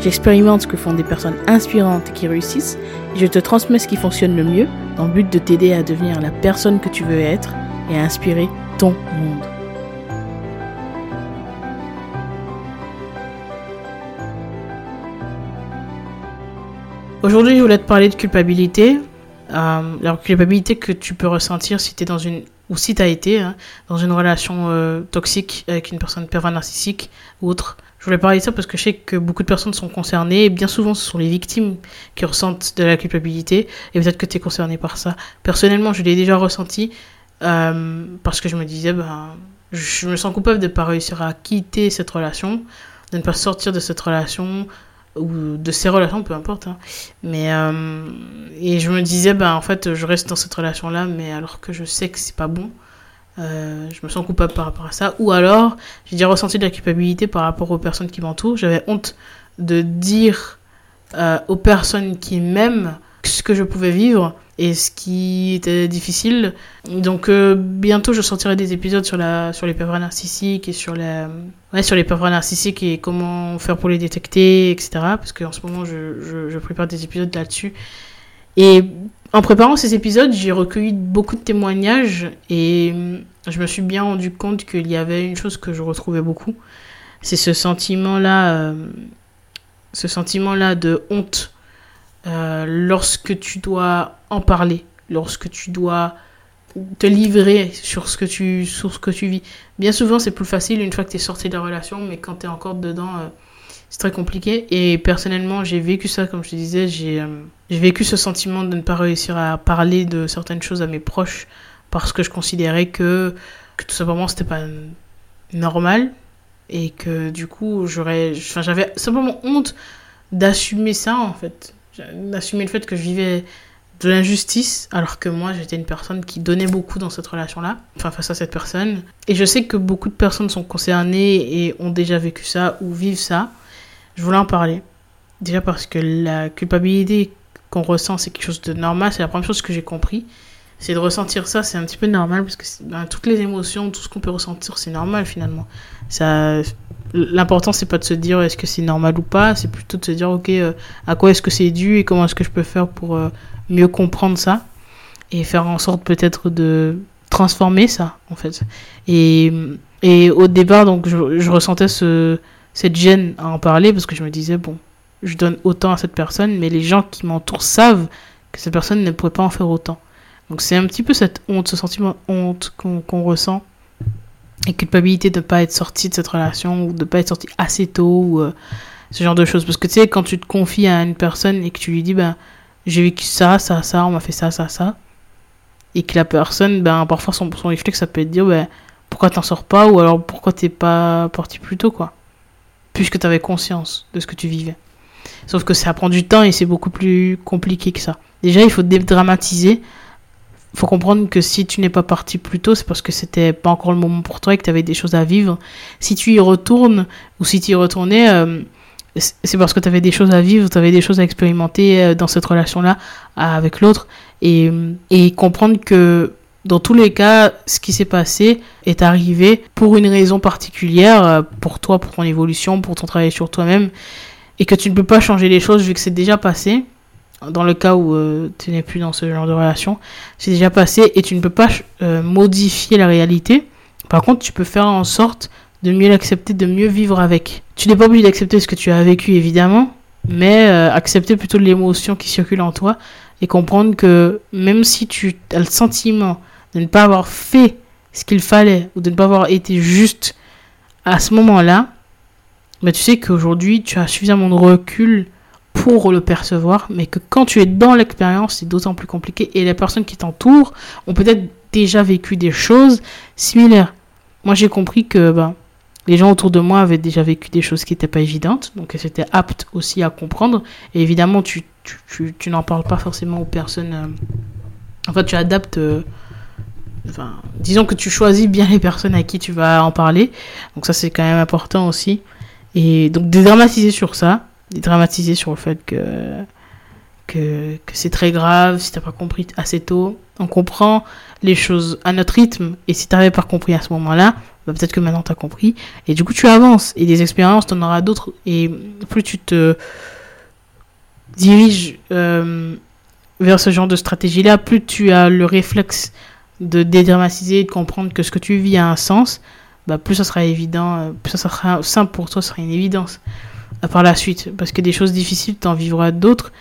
j'expérimente ce que font des personnes inspirantes qui réussissent et je te transmets ce qui fonctionne le mieux dans le but de t'aider à devenir la personne que tu veux être et à inspirer ton monde. Aujourd'hui, je voulais te parler de culpabilité. Euh, la culpabilité que tu peux ressentir si tu es dans une ou si tu été hein, dans une relation euh, toxique avec une personne pervers narcissique ou autre. Je voulais parler de ça parce que je sais que beaucoup de personnes sont concernées et bien souvent ce sont les victimes qui ressentent de la culpabilité et peut-être que tu es concerné par ça. Personnellement, je l'ai déjà ressenti euh, parce que je me disais, ben, je me sens coupable de ne pas réussir à quitter cette relation, de ne pas sortir de cette relation, ou de ces relations, peu importe. Hein. Mais euh, et je me disais, bah en fait, je reste dans cette relation-là, mais alors que je sais que c'est pas bon, euh, je me sens coupable par rapport à ça. Ou alors, j'ai déjà ressenti de la culpabilité par rapport aux personnes qui m'entourent. J'avais honte de dire euh, aux personnes qui m'aiment ce que je pouvais vivre et ce qui était difficile. Donc euh, bientôt je sortirai des épisodes sur la sur les pervers narcissiques et sur la ouais, sur les pervers narcissiques et comment faire pour les détecter, etc. Parce qu'en ce moment je, je, je, prépare des épisodes là-dessus. Et en préparant ces épisodes, j'ai recueilli beaucoup de témoignages et je me suis bien rendu compte qu'il y avait une chose que je retrouvais beaucoup. C'est ce sentiment-là, euh, ce sentiment-là de honte euh, lorsque tu dois en parler, lorsque tu dois te livrer sur ce que tu, sur ce que tu vis. Bien souvent, c'est plus facile une fois que tu es sorti de la relation, mais quand tu es encore dedans, euh, c'est très compliqué. Et personnellement, j'ai vécu ça, comme je te disais, j'ai euh, vécu ce sentiment de ne pas réussir à parler de certaines choses à mes proches parce que je considérais que, tout simplement, c'était pas normal et que du coup, j'avais simplement honte d'assumer ça en fait d'assumer le fait que je vivais de l'injustice, alors que moi j'étais une personne qui donnait beaucoup dans cette relation-là, enfin face à cette personne. Et je sais que beaucoup de personnes sont concernées et ont déjà vécu ça ou vivent ça. Je voulais en parler. Déjà parce que la culpabilité qu'on ressent, c'est quelque chose de normal, c'est la première chose que j'ai compris. C'est de ressentir ça, c'est un petit peu normal parce que ben, toutes les émotions, tout ce qu'on peut ressentir, c'est normal finalement. Ça, l'important c'est pas de se dire est-ce que c'est normal ou pas, c'est plutôt de se dire ok euh, à quoi est-ce que c'est dû et comment est-ce que je peux faire pour euh, mieux comprendre ça et faire en sorte peut-être de transformer ça en fait. Et, et au départ donc je, je, ressentais ce, cette gêne à en parler parce que je me disais bon je donne autant à cette personne mais les gens qui m'entourent savent que cette personne ne pourrait pas en faire autant. Donc c'est un petit peu cette honte, ce sentiment de honte qu'on ressent et culpabilité de ne pas être sorti de cette relation ou de ne pas être sorti assez tôt ou euh, ce genre de choses. Parce que tu sais, quand tu te confies à une personne et que tu lui dis, ben, j'ai vécu ça, ça, ça, on m'a fait ça, ça, ça, et que la personne, ben, parfois son, son réflexe, ça peut être dire, ben, pourquoi t'en sors pas ou alors pourquoi t'es pas parti plus tôt, quoi. Puisque tu avais conscience de ce que tu vivais. Sauf que ça prend du temps et c'est beaucoup plus compliqué que ça. Déjà, il faut dédramatiser faut comprendre que si tu n'es pas parti plus tôt, c'est parce que c'était pas encore le moment pour toi et que tu avais des choses à vivre. Si tu y retournes ou si tu y retournais, euh, c'est parce que tu avais des choses à vivre, tu avais des choses à expérimenter euh, dans cette relation-là avec l'autre et comprendre que dans tous les cas, ce qui s'est passé est arrivé pour une raison particulière, euh, pour toi, pour ton évolution, pour ton travail sur toi-même, et que tu ne peux pas changer les choses vu que c'est déjà passé dans le cas où euh, tu n'es plus dans ce genre de relation, c'est déjà passé et tu ne peux pas euh, modifier la réalité. Par contre, tu peux faire en sorte de mieux l'accepter, de mieux vivre avec. Tu n'es pas obligé d'accepter ce que tu as vécu, évidemment, mais accepter plutôt l'émotion qui circule en toi et comprendre que même si tu as le sentiment de ne pas avoir fait ce qu'il fallait ou de ne pas avoir été juste à ce moment-là, bah, tu sais qu'aujourd'hui, tu as suffisamment de recul pour le percevoir, mais que quand tu es dans l'expérience, c'est d'autant plus compliqué et les personnes qui t'entourent ont peut-être déjà vécu des choses similaires. Moi, j'ai compris que ben, les gens autour de moi avaient déjà vécu des choses qui n'étaient pas évidentes, donc elles étaient aptes aussi à comprendre. Et évidemment, tu, tu, tu, n'en parles pas forcément aux personnes. Euh, en fait, tu adaptes. Euh, disons que tu choisis bien les personnes à qui tu vas en parler. Donc ça, c'est quand même important aussi. Et donc dédramatiser sur ça, dédramatiser sur le fait que c'est très grave si t'as pas compris assez tôt. On comprend les choses à notre rythme. Et si t'avais pas compris à ce moment-là, bah, peut-être que maintenant tu as compris. Et du coup, tu avances. Et des expériences, tu en auras d'autres. Et plus tu te diriges euh, vers ce genre de stratégie-là, plus tu as le réflexe de dédramatiser, de comprendre que ce que tu vis a un sens, bah, plus ça sera évident, euh, plus ça sera simple pour toi, ce sera une évidence par la suite. Parce que des choses difficiles, tu en vivras d'autres.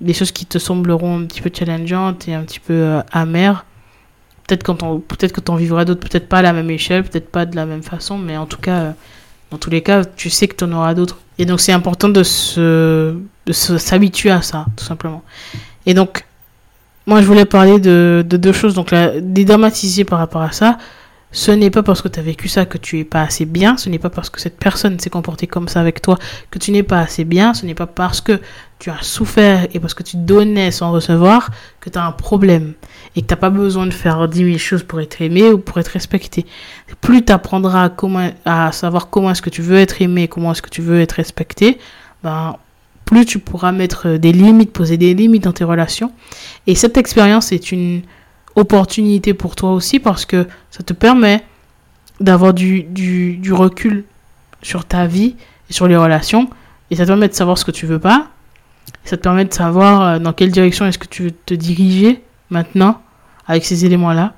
Des choses qui te sembleront un petit peu challengeantes et un petit peu euh, amères Peut-être quand on, peut-être que tu en vivras d'autres, peut-être pas à la même échelle, peut-être pas de la même façon, mais en tout cas, euh, dans tous les cas, tu sais que tu en auras d'autres. Et donc c'est important de se, de s'habituer à ça, tout simplement. Et donc, moi je voulais parler de, de deux choses. Donc, la, dédramatiser par rapport à ça, ce n'est pas parce que tu as vécu ça que tu es pas assez bien, ce n'est pas parce que cette personne s'est comportée comme ça avec toi que tu n'es pas assez bien, ce n'est pas parce que tu as souffert et parce que tu donnais sans recevoir que tu as un problème et que tu pas besoin de faire 10 000 choses pour être aimé ou pour être respecté. Plus tu apprendras à, à savoir comment est-ce que tu veux être aimé, comment est-ce que tu veux être respecté, ben, plus tu pourras mettre des limites, poser des limites dans tes relations. Et cette expérience est une opportunité pour toi aussi parce que ça te permet d'avoir du, du, du, recul sur ta vie et sur les relations. Et ça te permet de savoir ce que tu veux pas. Ça te permet de savoir euh, dans quelle direction est-ce que tu veux te diriger maintenant avec ces éléments là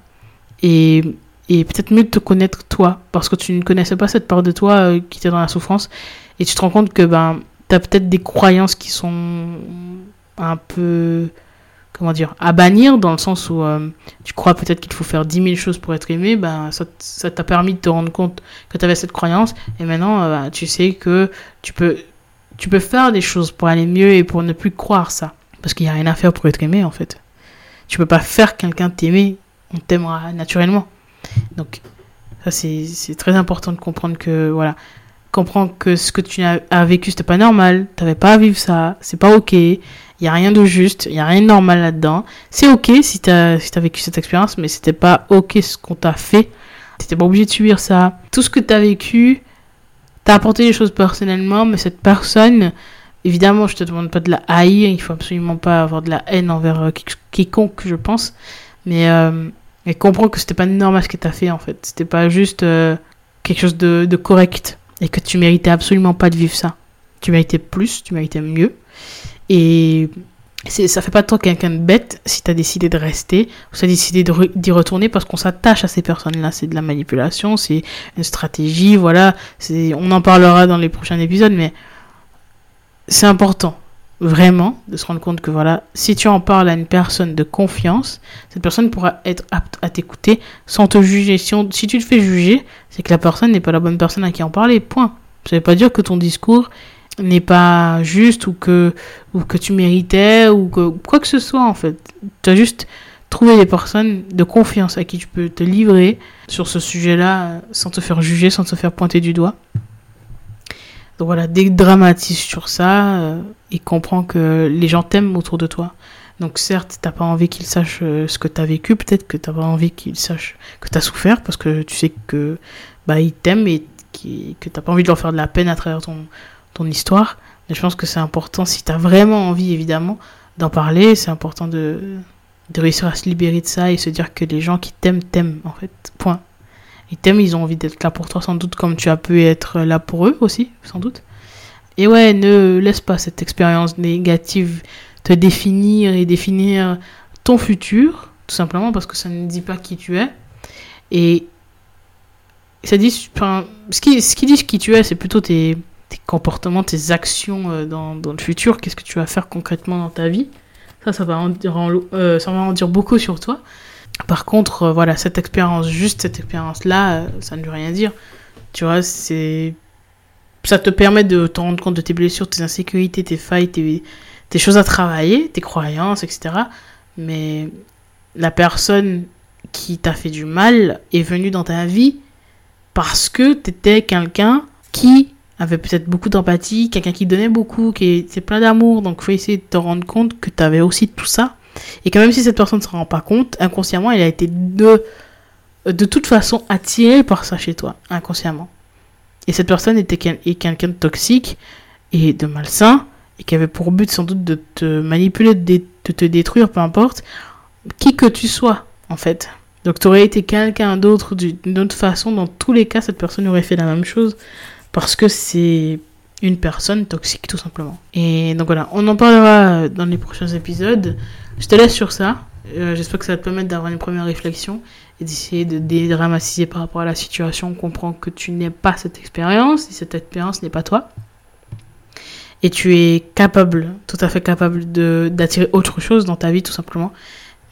et, et peut-être mieux de te connaître toi parce que tu ne connaissais pas cette part de toi euh, qui était dans la souffrance. Et tu te rends compte que ben tu as peut-être des croyances qui sont un peu comment dire, à bannir dans le sens où euh, tu crois peut-être qu'il faut faire 10 000 choses pour être aimé, ben, ça t'a permis de te rendre compte que tu avais cette croyance et maintenant euh, tu sais que tu peux, tu peux faire des choses pour aller mieux et pour ne plus croire ça. Parce qu'il n'y a rien à faire pour être aimé en fait. Tu peux pas faire quelqu'un t'aimer, on t'aimera naturellement. Donc ça c'est très important de comprendre que voilà, comprendre que ce que tu as vécu c'était pas normal, t'avais pas à vivre ça, c'est pas ok il n'y a rien de juste, il n'y a rien de normal là-dedans. C'est ok si tu as, si as vécu cette expérience, mais c'était pas ok ce qu'on t'a fait. T'étais pas obligé de subir ça. Tout ce que tu as vécu, t'as apporté des choses personnellement, mais cette personne, évidemment, je te demande pas de la haïr, il faut absolument pas avoir de la haine envers euh, quiconque, je pense. Mais, euh, comprends que c'était pas normal ce que t'as fait, en fait. C'était pas juste euh, quelque chose de correct. Et que tu méritais absolument pas de vivre ça. Tu méritais plus, tu méritais mieux. Et ça fait pas de toi quelqu'un de bête si tu as décidé de rester ou si as décidé d'y retourner parce qu'on s'attache à ces personnes-là. C'est de la manipulation, c'est une stratégie, voilà. On en parlera dans les prochains épisodes, mais c'est important vraiment de se rendre compte que voilà, si tu en parles à une personne de confiance, cette personne pourra être apte à t'écouter sans te juger. Si, tu te fais juger, c'est que la personne n'est pas la bonne personne à qui en parler, point. Ça veut pas dire que ton discours n'est pas juste ou que, ou que tu méritais ou que quoi que ce soit en fait. Tu as juste trouvé des personnes de confiance à qui tu peux te livrer sur ce sujet-là sans te faire juger, sans te faire pointer du doigt. Donc voilà, dédramatise sur ça euh, et comprends que les gens t'aiment autour de toi. Donc certes, t'as pas envie qu'ils sachent euh, ce que tu as vécu, peut-être que t'as pas envie qu'ils sachent que tu as souffert parce que tu sais que bah ils t'aiment et que t'as pas envie de leur faire de la peine à travers ton, ton histoire. Mais je pense que c'est important, si tu as vraiment envie, évidemment, d'en parler, c'est important de, de réussir à se libérer de ça et se dire que les gens qui t'aiment, t'aiment, en fait. Point. Ils t'aiment, ils ont envie d'être là pour toi, sans doute, comme tu as pu être là pour eux aussi, sans doute. Et ouais, ne laisse pas cette expérience négative te définir et définir ton futur, tout simplement parce que ça ne dit pas qui tu es. Et ça dit, ce qui, ce qui dit qui tu es, c'est plutôt tes, comportements, tes actions euh, dans, le futur, qu'est-ce que tu vas faire concrètement dans ta vie? Ça, euh, ça va en dire beaucoup sur toi. Par contre, euh, voilà, cette expérience, juste cette expérience-là, ça ne veut rien dire. Tu vois, c'est. Ça te permet de te rendre compte de tes blessures, tes insécurités, tes failles, tes, tes choses à travailler, tes croyances, etc. Mais la personne qui t'a fait du mal est venue dans ta vie parce que tu étais quelqu'un qui avait peut-être beaucoup d'empathie, quelqu'un qui donnait beaucoup, qui était plein d'amour. Donc, faut essayer de te rendre compte que tu avais aussi tout ça. Et que même si cette personne ne se rend pas compte, inconsciemment, elle a été de, de toute façon attirée par ça chez toi, inconsciemment. Et cette personne était quelqu'un de toxique et de malsain, et qui avait pour but sans doute de te manipuler, de te détruire, peu importe, qui que tu sois, en fait. Donc tu aurais été quelqu'un d'autre d'une autre façon, dans tous les cas, cette personne aurait fait la même chose, parce que c'est une personne toxique, tout simplement. Et donc voilà, on en parlera dans les prochains épisodes. Je te laisse sur ça. Euh, j'espère que ça va te permettre d'avoir une première réflexion et d'essayer de dédramatiser par rapport à la situation, comprendre que tu n'es pas cette expérience, et cette expérience n'est pas toi. Et tu es capable, tout à fait capable d'attirer autre chose dans ta vie, tout simplement.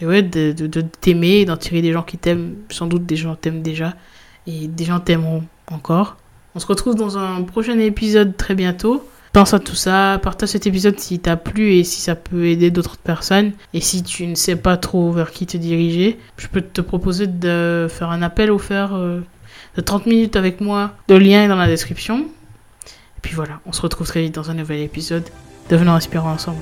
Et ouais, de, de, de t'aimer, d'en tirer des gens qui t'aiment. Sans doute des gens t'aiment déjà. Et des gens t'aimeront encore. On se retrouve dans un prochain épisode très bientôt. Pense à tout ça, partage cet épisode si t'a plu et si ça peut aider d'autres personnes. Et si tu ne sais pas trop vers qui te diriger, je peux te proposer de faire un appel faire euh, de 30 minutes avec moi. Le lien est dans la description. Et puis voilà, on se retrouve très vite dans un nouvel épisode. Devenons inspirants ensemble.